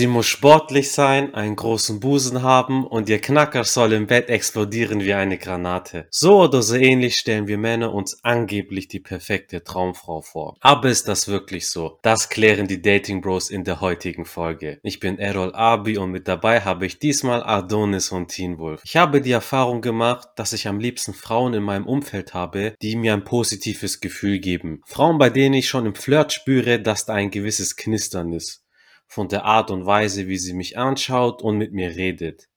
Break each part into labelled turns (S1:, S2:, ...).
S1: Sie muss sportlich sein, einen großen Busen haben und ihr Knacker soll im Bett explodieren wie eine Granate. So oder so ähnlich stellen wir Männer uns angeblich die perfekte Traumfrau vor. Aber ist das wirklich so? Das klären die Dating Bros in der heutigen Folge. Ich bin Errol Abi und mit dabei habe ich diesmal Adonis und Teen Wolf. Ich habe die Erfahrung gemacht, dass ich am liebsten Frauen in meinem Umfeld habe, die mir ein positives Gefühl geben. Frauen, bei denen ich schon im Flirt spüre, dass da ein gewisses Knistern ist von der Art und Weise, wie sie mich anschaut und mit mir redet.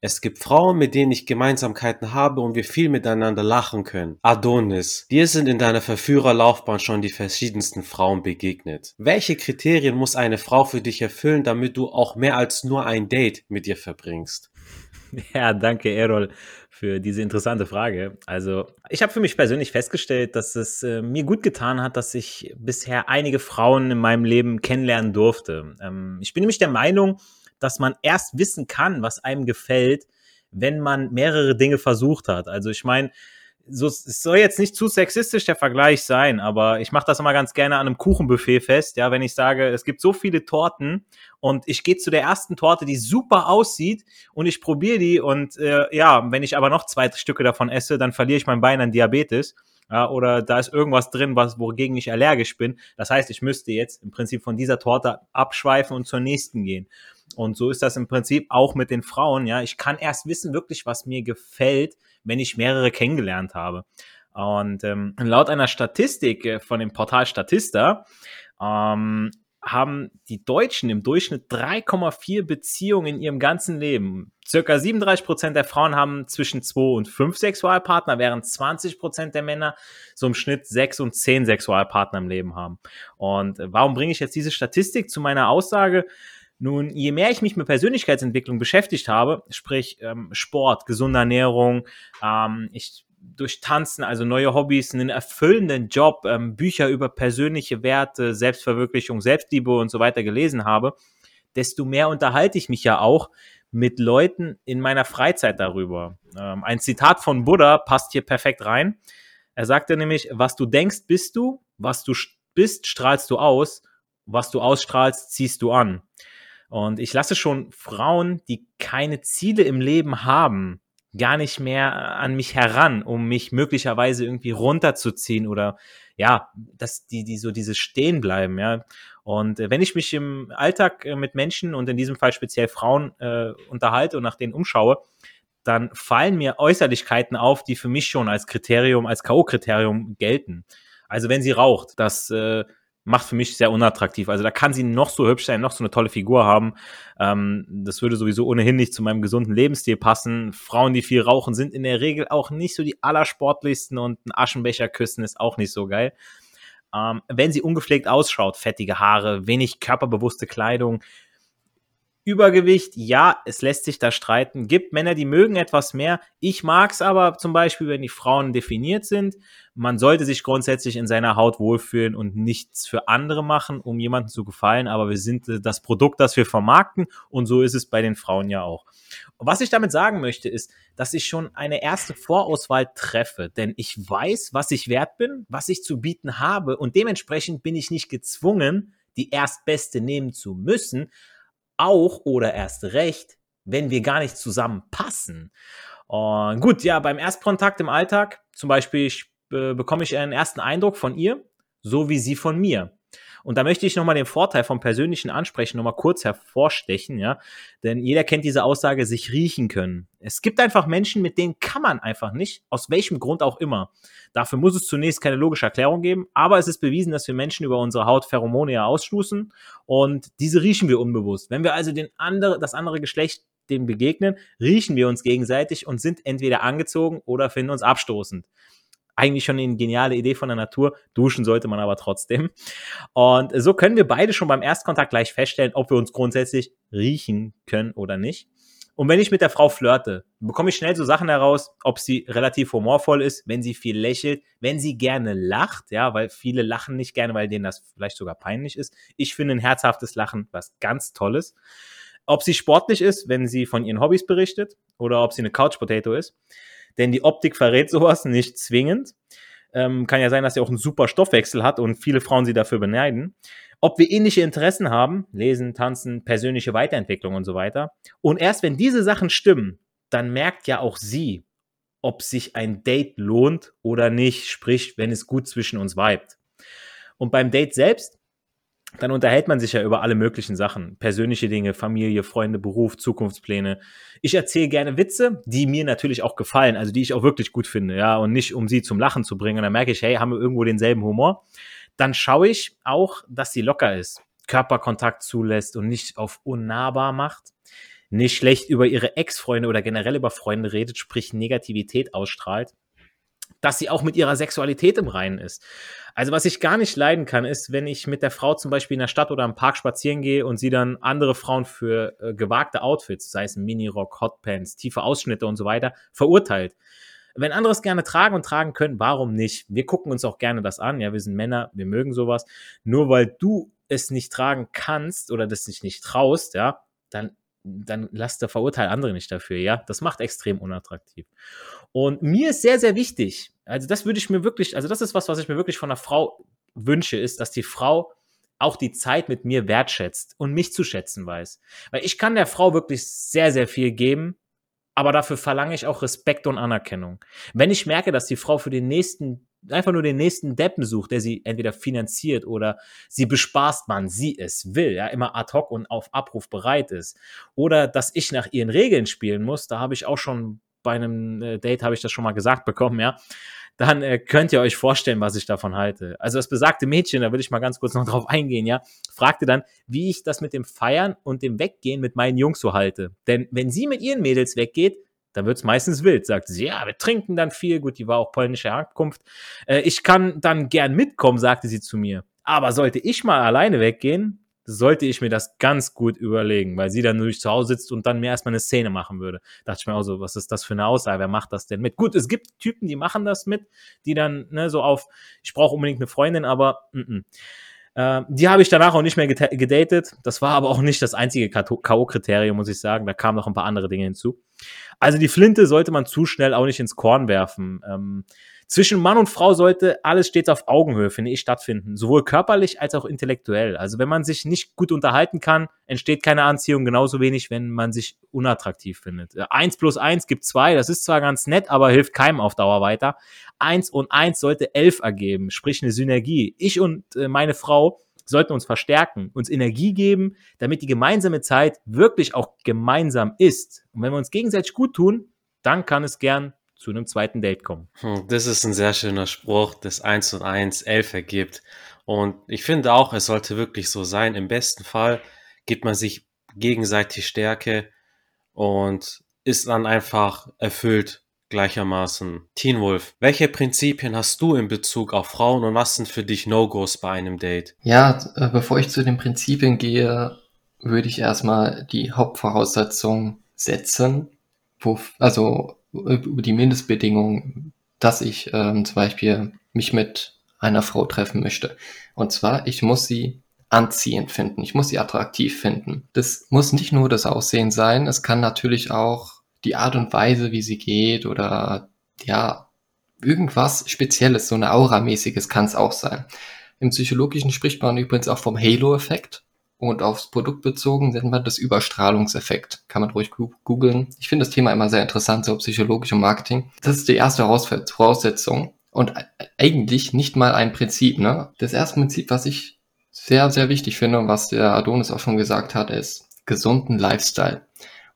S1: Es gibt Frauen, mit denen ich Gemeinsamkeiten habe und wir viel miteinander lachen können. Adonis, dir sind in deiner Verführerlaufbahn schon die verschiedensten Frauen begegnet. Welche Kriterien muss eine Frau für dich erfüllen, damit du auch mehr als nur ein Date mit ihr verbringst?
S2: Ja, danke, Errol, für diese interessante Frage. Also, ich habe für mich persönlich festgestellt, dass es äh, mir gut getan hat, dass ich bisher einige Frauen in meinem Leben kennenlernen durfte. Ähm, ich bin nämlich der Meinung, dass man erst wissen kann, was einem gefällt, wenn man mehrere Dinge versucht hat. Also, ich meine, so, es soll jetzt nicht zu sexistisch der Vergleich sein, aber ich mache das immer ganz gerne an einem Kuchenbuffet fest, ja, wenn ich sage, es gibt so viele Torten und ich gehe zu der ersten Torte, die super aussieht und ich probiere die und äh, ja, wenn ich aber noch zwei Stücke davon esse, dann verliere ich mein Bein an Diabetes. Ja, oder da ist irgendwas drin, was, wogegen ich allergisch bin. Das heißt, ich müsste jetzt im Prinzip von dieser Torte abschweifen und zur nächsten gehen. Und so ist das im Prinzip auch mit den Frauen. Ja, ich kann erst wissen wirklich, was mir gefällt, wenn ich mehrere kennengelernt habe. Und ähm, laut einer Statistik äh, von dem Portal Statista ähm, haben die Deutschen im Durchschnitt 3,4 Beziehungen in ihrem ganzen Leben. Circa 37 Prozent der Frauen haben zwischen 2 und 5 Sexualpartner, während 20 Prozent der Männer so im Schnitt 6 und 10 Sexualpartner im Leben haben. Und äh, warum bringe ich jetzt diese Statistik zu meiner Aussage? Nun, je mehr ich mich mit Persönlichkeitsentwicklung beschäftigt habe, sprich ähm, Sport, gesunde Ernährung, ähm, ich durch Tanzen, also neue Hobbys, einen erfüllenden Job, ähm, Bücher über persönliche Werte, Selbstverwirklichung, Selbstliebe und so weiter gelesen habe, desto mehr unterhalte ich mich ja auch mit Leuten in meiner Freizeit darüber. Ähm, ein Zitat von Buddha passt hier perfekt rein. Er sagte nämlich, was du denkst, bist du, was du bist, strahlst du aus, was du ausstrahlst, ziehst du an. Und ich lasse schon Frauen, die keine Ziele im Leben haben, gar nicht mehr an mich heran, um mich möglicherweise irgendwie runterzuziehen oder ja, dass die, die so dieses Stehen bleiben, ja. Und äh, wenn ich mich im Alltag äh, mit Menschen und in diesem Fall speziell Frauen äh, unterhalte und nach denen umschaue, dann fallen mir Äußerlichkeiten auf, die für mich schon als Kriterium, als K.O.-Kriterium gelten. Also wenn sie raucht, das äh, macht für mich sehr unattraktiv. Also da kann sie noch so hübsch sein, noch so eine tolle Figur haben. Ähm, das würde sowieso ohnehin nicht zu meinem gesunden Lebensstil passen. Frauen, die viel rauchen, sind in der Regel auch nicht so die allersportlichsten und ein Aschenbecher küssen ist auch nicht so geil. Ähm, wenn sie ungepflegt ausschaut, fettige Haare, wenig körperbewusste Kleidung, Übergewicht, ja, es lässt sich da streiten. Gibt Männer, die mögen etwas mehr. Ich mag es aber zum Beispiel, wenn die Frauen definiert sind. Man sollte sich grundsätzlich in seiner Haut wohlfühlen und nichts für andere machen, um jemandem zu gefallen. Aber wir sind äh, das Produkt, das wir vermarkten. Und so ist es bei den Frauen ja auch. was ich damit sagen möchte, ist, dass ich schon eine erste Vorauswahl treffe. Denn ich weiß, was ich wert bin, was ich zu bieten habe. Und dementsprechend bin ich nicht gezwungen, die erstbeste nehmen zu müssen auch oder erst recht, wenn wir gar nicht zusammenpassen. Und gut, ja, beim Erstkontakt im Alltag, zum Beispiel, ich, äh, bekomme ich einen ersten Eindruck von ihr, so wie sie von mir. Und da möchte ich nochmal den Vorteil vom persönlichen Ansprechen nochmal kurz hervorstechen, ja. Denn jeder kennt diese Aussage, sich riechen können. Es gibt einfach Menschen, mit denen kann man einfach nicht, aus welchem Grund auch immer. Dafür muss es zunächst keine logische Erklärung geben, aber es ist bewiesen, dass wir Menschen über unsere Haut Pheromone ausstoßen und diese riechen wir unbewusst. Wenn wir also den andere, das andere Geschlecht dem begegnen, riechen wir uns gegenseitig und sind entweder angezogen oder finden uns abstoßend eigentlich schon eine geniale Idee von der Natur. Duschen sollte man aber trotzdem. Und so können wir beide schon beim Erstkontakt gleich feststellen, ob wir uns grundsätzlich riechen können oder nicht. Und wenn ich mit der Frau flirte, bekomme ich schnell so Sachen heraus, ob sie relativ humorvoll ist, wenn sie viel lächelt, wenn sie gerne lacht, ja, weil viele lachen nicht gerne, weil denen das vielleicht sogar peinlich ist. Ich finde ein herzhaftes Lachen was ganz Tolles. Ob sie sportlich ist, wenn sie von ihren Hobbys berichtet, oder ob sie eine Couch Potato ist denn die Optik verrät sowas nicht zwingend. Ähm, kann ja sein, dass sie auch einen super Stoffwechsel hat und viele Frauen sie dafür beneiden. ob wir ähnliche Interessen haben, lesen, tanzen, persönliche Weiterentwicklung und so weiter. Und erst wenn diese Sachen stimmen, dann merkt ja auch sie, ob sich ein Date lohnt oder nicht, sprich, wenn es gut zwischen uns vibet. Und beim Date selbst, dann unterhält man sich ja über alle möglichen Sachen. Persönliche Dinge, Familie, Freunde, Beruf, Zukunftspläne. Ich erzähle gerne Witze, die mir natürlich auch gefallen, also die ich auch wirklich gut finde, ja, und nicht um sie zum Lachen zu bringen. Und dann merke ich, hey, haben wir irgendwo denselben Humor. Dann schaue ich auch, dass sie locker ist, Körperkontakt zulässt und nicht auf unnahbar macht nicht schlecht über ihre Ex-Freunde oder generell über Freunde redet, sprich Negativität ausstrahlt, dass sie auch mit ihrer Sexualität im Reinen ist. Also was ich gar nicht leiden kann, ist, wenn ich mit der Frau zum Beispiel in der Stadt oder im Park spazieren gehe und sie dann andere Frauen für äh, gewagte Outfits, sei es Minirock, Hotpants, tiefe Ausschnitte und so weiter, verurteilt. Wenn andere es gerne tragen und tragen können, warum nicht? Wir gucken uns auch gerne das an. Ja, wir sind Männer, wir mögen sowas. Nur weil du es nicht tragen kannst oder das dich nicht traust, ja, dann dann lasst der verurteilt andere nicht dafür, ja. Das macht extrem unattraktiv. Und mir ist sehr, sehr wichtig, also das würde ich mir wirklich, also das ist was, was ich mir wirklich von einer Frau wünsche, ist, dass die Frau auch die Zeit mit mir wertschätzt und mich zu schätzen weiß. Weil ich kann der Frau wirklich sehr, sehr viel geben, aber dafür verlange ich auch Respekt und Anerkennung. Wenn ich merke, dass die Frau für den nächsten einfach nur den nächsten Deppen sucht, der sie entweder finanziert oder sie bespaßt, wann sie es will, ja, immer ad hoc und auf Abruf bereit ist. Oder dass ich nach ihren Regeln spielen muss, da habe ich auch schon bei einem äh, Date, habe ich das schon mal gesagt bekommen, ja, dann äh, könnt ihr euch vorstellen, was ich davon halte. Also das besagte Mädchen, da will ich mal ganz kurz noch drauf eingehen, ja, fragte dann, wie ich das mit dem Feiern und dem Weggehen mit meinen Jungs so halte. Denn wenn sie mit ihren Mädels weggeht, dann wird es meistens wild. Sagt sie, ja, wir trinken dann viel. Gut, die war auch polnische Herkunft. Äh, ich kann dann gern mitkommen, sagte sie zu mir. Aber sollte ich mal alleine weggehen, sollte ich mir das ganz gut überlegen, weil sie dann durch zu Hause sitzt und dann mir erstmal eine Szene machen würde. Dachte ich mir auch so, was ist das für eine Aussage? Wer macht das denn mit? Gut, es gibt Typen, die machen das mit, die dann ne, so auf, ich brauche unbedingt eine Freundin, aber mm -mm. Äh, die habe ich danach auch nicht mehr gedatet. Das war aber auch nicht das einzige K.O.-Kriterium, muss ich sagen. Da kamen noch ein paar andere Dinge hinzu. Also die Flinte sollte man zu schnell auch nicht ins Korn werfen. Ähm, zwischen Mann und Frau sollte alles stets auf Augenhöhe, finde ich, stattfinden. Sowohl körperlich als auch intellektuell. Also wenn man sich nicht gut unterhalten kann, entsteht keine Anziehung, genauso wenig, wenn man sich unattraktiv findet. Äh, eins plus eins gibt zwei, das ist zwar ganz nett, aber hilft keinem auf Dauer weiter. Eins und eins sollte elf ergeben, sprich eine Synergie. Ich und äh, meine Frau sollten uns verstärken, uns Energie geben, damit die gemeinsame Zeit wirklich auch gemeinsam ist. Und wenn wir uns gegenseitig gut tun, dann kann es gern zu einem zweiten Date kommen.
S1: Hm, das ist ein sehr schöner Spruch, das 1 und 1 11 ergibt. Und ich finde auch, es sollte wirklich so sein. Im besten Fall gibt man sich gegenseitig Stärke und ist dann einfach erfüllt gleichermaßen. Teen Wolf, welche Prinzipien hast du in Bezug auf Frauen und was sind für dich No-Gos bei einem Date?
S3: Ja, äh, bevor ich zu den Prinzipien gehe, würde ich erstmal die Hauptvoraussetzung setzen, wo, also über die Mindestbedingungen, dass ich ähm, zum Beispiel mich mit einer Frau treffen möchte. Und zwar, ich muss sie anziehend finden, ich muss sie attraktiv finden. Das muss nicht nur das Aussehen sein, es kann natürlich auch die Art und Weise, wie sie geht oder ja, irgendwas Spezielles, so eine Aura-mäßiges kann es auch sein. Im Psychologischen spricht man übrigens auch vom Halo-Effekt und aufs Produkt bezogen nennt man das Überstrahlungseffekt. Kann man ruhig googeln. Ich finde das Thema immer sehr interessant, so psychologisch und Marketing. Das ist die erste Voraussetzung und eigentlich nicht mal ein Prinzip. Ne? Das erste Prinzip, was ich sehr, sehr wichtig finde und was der Adonis auch schon gesagt hat, ist gesunden Lifestyle.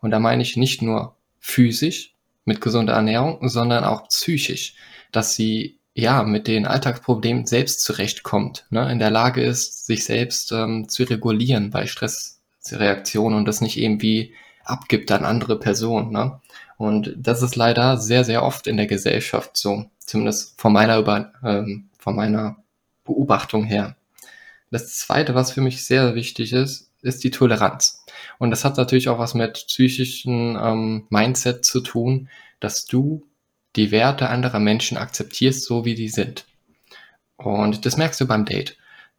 S3: Und da meine ich nicht nur physisch mit gesunder Ernährung, sondern auch psychisch, dass sie ja mit den Alltagsproblemen selbst zurechtkommt, ne? in der Lage ist, sich selbst ähm, zu regulieren bei Stressreaktionen und das nicht irgendwie abgibt an andere Personen. Ne? Und das ist leider sehr, sehr oft in der Gesellschaft so, zumindest von meiner, Über ähm, von meiner Beobachtung her. Das Zweite, was für mich sehr wichtig ist, ist die Toleranz. Und das hat natürlich auch was mit psychischen ähm, Mindset zu tun, dass du die Werte anderer Menschen akzeptierst, so wie die sind. Und das merkst du beim Date.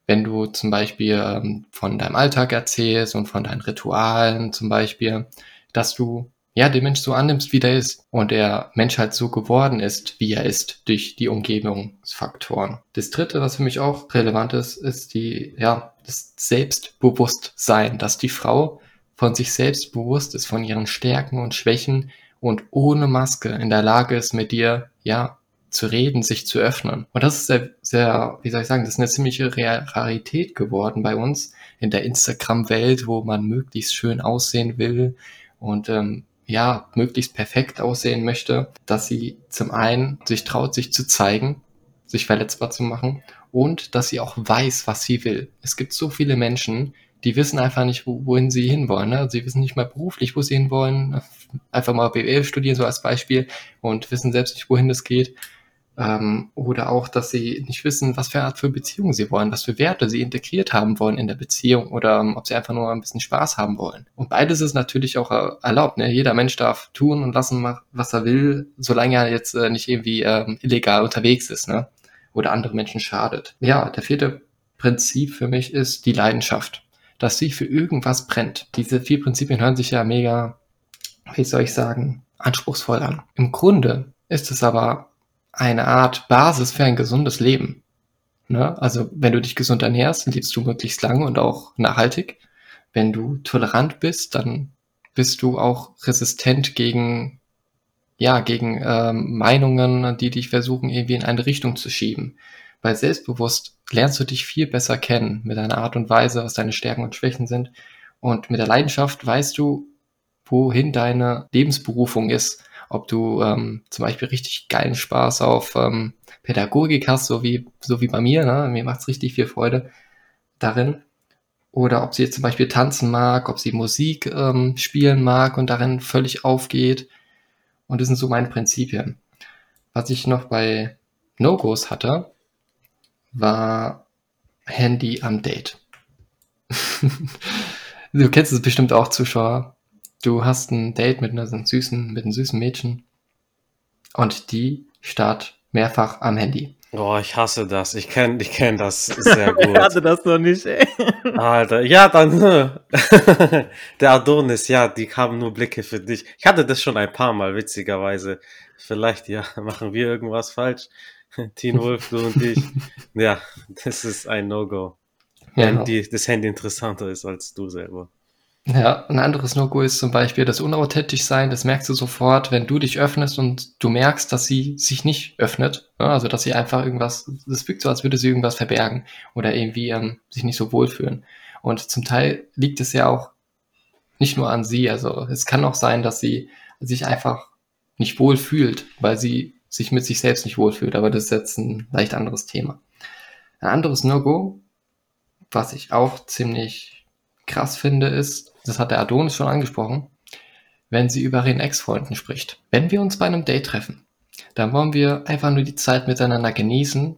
S3: Wenn du zum Beispiel ähm, von deinem Alltag erzählst und von deinen Ritualen zum Beispiel, dass du ja, den Mensch so annimmst, wie der ist. Und der Mensch halt so geworden ist, wie er ist, durch die Umgebungsfaktoren. Das dritte, was für mich auch relevant ist, ist die, ja, das Selbstbewusstsein, dass die Frau von sich selbst bewusst ist, von ihren Stärken und Schwächen und ohne Maske in der Lage ist, mit dir, ja, zu reden, sich zu öffnen. Und das ist sehr, sehr, wie soll ich sagen, das ist eine ziemliche Rarität geworden bei uns in der Instagram-Welt, wo man möglichst schön aussehen will und ähm, ja, möglichst perfekt aussehen möchte, dass sie zum einen sich traut, sich zu zeigen, sich verletzbar zu machen und dass sie auch weiß, was sie will. Es gibt so viele Menschen, die wissen einfach nicht, wo, wohin sie hinwollen. Ne? Sie wissen nicht mal beruflich, wo sie hinwollen. Einfach mal BWL studieren, so als Beispiel, und wissen selbst nicht, wohin das geht. Ähm, oder auch, dass sie nicht wissen, was für Art für Beziehungen sie wollen, was für Werte sie integriert haben wollen in der Beziehung oder ähm, ob sie einfach nur ein bisschen Spaß haben wollen. Und beides ist natürlich auch äh, erlaubt. Ne? Jeder Mensch darf tun und lassen, was er will, solange er jetzt äh, nicht irgendwie ähm, illegal unterwegs ist ne? oder andere Menschen schadet. Ja, der vierte Prinzip für mich ist die Leidenschaft, dass sie für irgendwas brennt. Diese vier Prinzipien hören sich ja mega, wie soll ich sagen, anspruchsvoll an. Im Grunde ist es aber eine Art Basis für ein gesundes Leben. Ne? Also wenn du dich gesund ernährst, lebst du möglichst lange und auch nachhaltig. Wenn du tolerant bist, dann bist du auch resistent gegen ja gegen ähm, Meinungen, die dich versuchen irgendwie in eine Richtung zu schieben. Weil selbstbewusst lernst du dich viel besser kennen mit deiner Art und Weise, was deine Stärken und Schwächen sind. Und mit der Leidenschaft weißt du, wohin deine Lebensberufung ist ob du ähm, zum Beispiel richtig geilen Spaß auf ähm, Pädagogik hast, so wie, so wie bei mir, ne? mir macht's richtig viel Freude darin. Oder ob sie jetzt zum Beispiel tanzen mag, ob sie Musik ähm, spielen mag und darin völlig aufgeht. Und das sind so meine Prinzipien. Was ich noch bei No-Gos hatte, war Handy am Date. du kennst es bestimmt auch, Zuschauer du hast ein Date mit einer süßen, mit einem süßen Mädchen und die starrt mehrfach am Handy.
S1: Oh, ich hasse das. Ich kenne ich kenn das sehr gut. ich
S2: hatte das noch nicht, ey.
S1: Alter, ja, dann, der Adonis, ja, die haben nur Blicke für dich. Ich hatte das schon ein paar Mal, witzigerweise. Vielleicht, ja, machen wir irgendwas falsch. Teen Wolf, du und ich. Ja, das ist ein No-Go. Wenn die, das Handy interessanter ist als du selber.
S3: Ja, ein anderes No-Go ist zum Beispiel das unauthentisch sein. Das merkst du sofort, wenn du dich öffnest und du merkst, dass sie sich nicht öffnet. Also, dass sie einfach irgendwas, das wirkt so, als würde sie irgendwas verbergen oder irgendwie ähm, sich nicht so wohlfühlen. Und zum Teil liegt es ja auch nicht nur an sie. Also, es kann auch sein, dass sie sich einfach nicht wohl fühlt, weil sie sich mit sich selbst nicht wohlfühlt. Aber das ist jetzt ein leicht anderes Thema. Ein anderes No-Go, was ich auch ziemlich krass finde, ist, das hat der Adonis schon angesprochen, wenn sie über ihren Ex-Freunden spricht. Wenn wir uns bei einem Date treffen, dann wollen wir einfach nur die Zeit miteinander genießen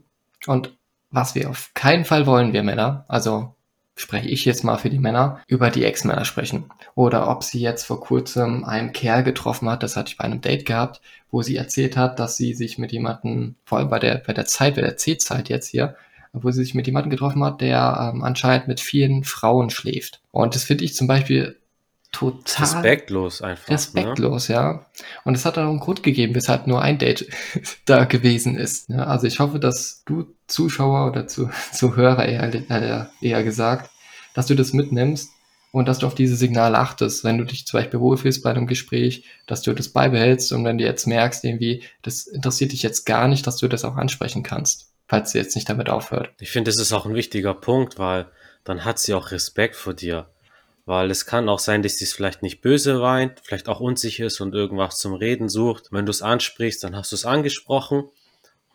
S3: und was wir auf keinen Fall wollen, wir Männer, also spreche ich jetzt mal für die Männer, über die Ex-Männer sprechen. Oder ob sie jetzt vor kurzem einen Kerl getroffen hat, das hatte ich bei einem Date gehabt, wo sie erzählt hat, dass sie sich mit jemandem, vor allem bei der, bei der Zeit, bei der C-Zeit jetzt hier, wo sie sich mit jemandem getroffen hat, der ähm, anscheinend mit vielen Frauen schläft. Und das finde ich zum Beispiel total
S1: respektlos einfach.
S3: Ne? Respektlos, ne? ja. Und es hat dann auch einen Grund gegeben, weshalb nur ein Date da gewesen ist. Ja, also ich hoffe, dass du Zuschauer oder zu, Zuhörer eher, eher, eher gesagt, dass du das mitnimmst und dass du auf diese Signale achtest, wenn du dich zum Beispiel wohlfühlst bei einem Gespräch, dass du das beibehältst und wenn du jetzt merkst, irgendwie, das interessiert dich jetzt gar nicht, dass du das auch ansprechen kannst falls sie jetzt nicht damit aufhört.
S1: Ich finde, das ist auch ein wichtiger Punkt, weil dann hat sie auch Respekt vor dir. Weil es kann auch sein, dass sie es vielleicht nicht böse weint, vielleicht auch unsicher ist und irgendwas zum Reden sucht. Wenn du es ansprichst, dann hast du es angesprochen.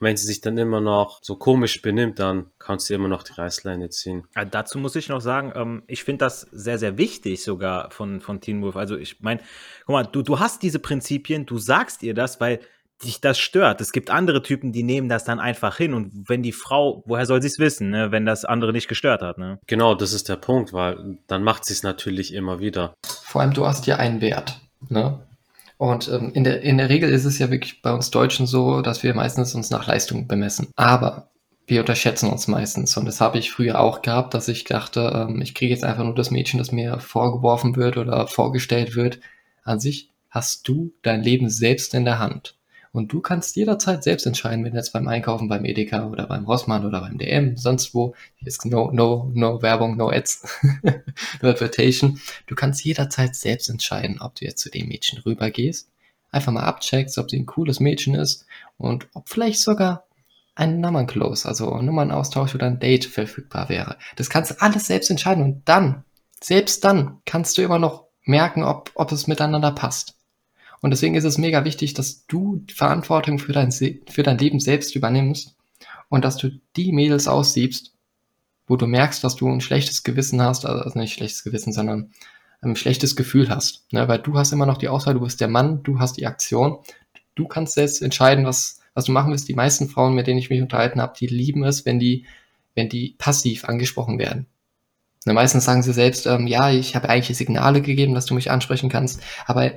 S1: Und wenn sie sich dann immer noch so komisch benimmt, dann kannst du immer noch die Reißleine ziehen.
S2: Ja, dazu muss ich noch sagen, ähm, ich finde das sehr, sehr wichtig sogar von, von Teen Wolf. Also ich meine, guck mal, du, du hast diese Prinzipien, du sagst ihr das, weil dich das stört. Es gibt andere Typen, die nehmen das dann einfach hin und wenn die Frau, woher soll sie es wissen, ne, wenn das andere nicht gestört hat, ne?
S1: Genau, das ist der Punkt, weil dann macht sie es natürlich immer wieder.
S3: Vor allem du hast ja einen Wert, ne? Und ähm, in, der, in der Regel ist es ja wirklich bei uns Deutschen so, dass wir meistens uns nach Leistung bemessen. Aber wir unterschätzen uns meistens. Und das habe ich früher auch gehabt, dass ich dachte, ähm, ich kriege jetzt einfach nur das Mädchen, das mir vorgeworfen wird oder vorgestellt wird. An sich hast du dein Leben selbst in der Hand. Und du kannst jederzeit selbst entscheiden, wenn du jetzt beim Einkaufen beim Edeka oder beim Rossmann oder beim DM, sonst wo, hier ist no, no, no Werbung, no Ads, no Advertation. Du kannst jederzeit selbst entscheiden, ob du jetzt zu dem Mädchen rübergehst, einfach mal abcheckst, ob sie ein cooles Mädchen ist und ob vielleicht sogar ein Nummernclose, also Nummernaustausch oder ein Date verfügbar wäre. Das kannst du alles selbst entscheiden und dann, selbst dann, kannst du immer noch merken, ob, ob es miteinander passt. Und deswegen ist es mega wichtig, dass du Verantwortung für dein, für dein Leben selbst übernimmst und dass du die Mädels aussiebst, wo du merkst, dass du ein schlechtes Gewissen hast, also nicht schlechtes Gewissen, sondern ein schlechtes Gefühl hast. Ne? Weil du hast immer noch die Auswahl, du bist der Mann, du hast die Aktion. Du kannst selbst entscheiden, was, was du machen willst. Die meisten Frauen, mit denen ich mich unterhalten habe, die lieben es, wenn die, wenn die passiv angesprochen werden. Ne, meistens sagen sie selbst, ähm, ja, ich habe eigentlich Signale gegeben, dass du mich ansprechen kannst, aber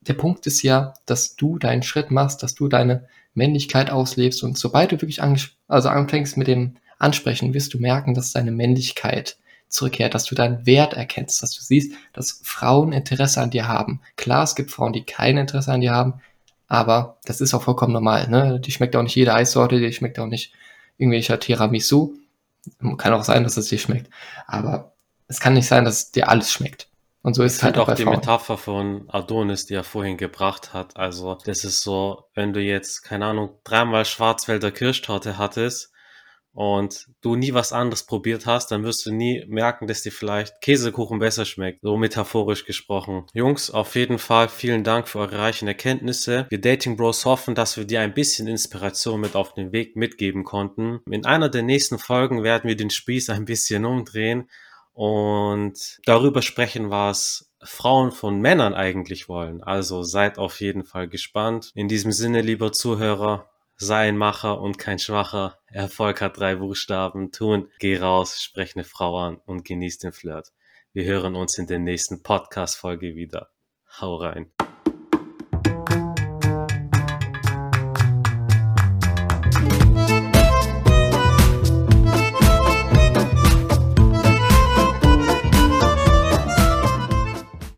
S3: der Punkt ist ja, dass du deinen Schritt machst, dass du deine Männlichkeit auslebst und sobald du wirklich also anfängst mit dem Ansprechen, wirst du merken, dass deine Männlichkeit zurückkehrt, dass du deinen Wert erkennst, dass du siehst, dass Frauen Interesse an dir haben. Klar, es gibt Frauen, die kein Interesse an dir haben, aber das ist auch vollkommen normal. Ne? Die schmeckt auch nicht jede Eissorte, die schmeckt auch nicht irgendwelcher Tiramisu. Kann auch sein, dass es dir schmeckt, aber es kann nicht sein, dass dir alles schmeckt. Und so ist es halt auch,
S1: auch die Frauen. Metapher von Adonis, die er vorhin gebracht hat. Also, das ist so, wenn du jetzt, keine Ahnung, dreimal Schwarzwälder Kirschtorte hattest und du nie was anderes probiert hast, dann wirst du nie merken, dass dir vielleicht Käsekuchen besser schmeckt. So metaphorisch gesprochen. Jungs, auf jeden Fall vielen Dank für eure reichen Erkenntnisse. Wir Dating Bros hoffen, dass wir dir ein bisschen Inspiration mit auf den Weg mitgeben konnten. In einer der nächsten Folgen werden wir den Spieß ein bisschen umdrehen und darüber sprechen, was Frauen von Männern eigentlich wollen. Also seid auf jeden Fall gespannt. In diesem Sinne, lieber Zuhörer, sei ein Macher und kein Schwacher. Erfolg hat drei Buchstaben. Tun, geh raus, sprech eine Frau an und genieß den Flirt. Wir hören uns in der nächsten Podcast-Folge wieder. Hau rein.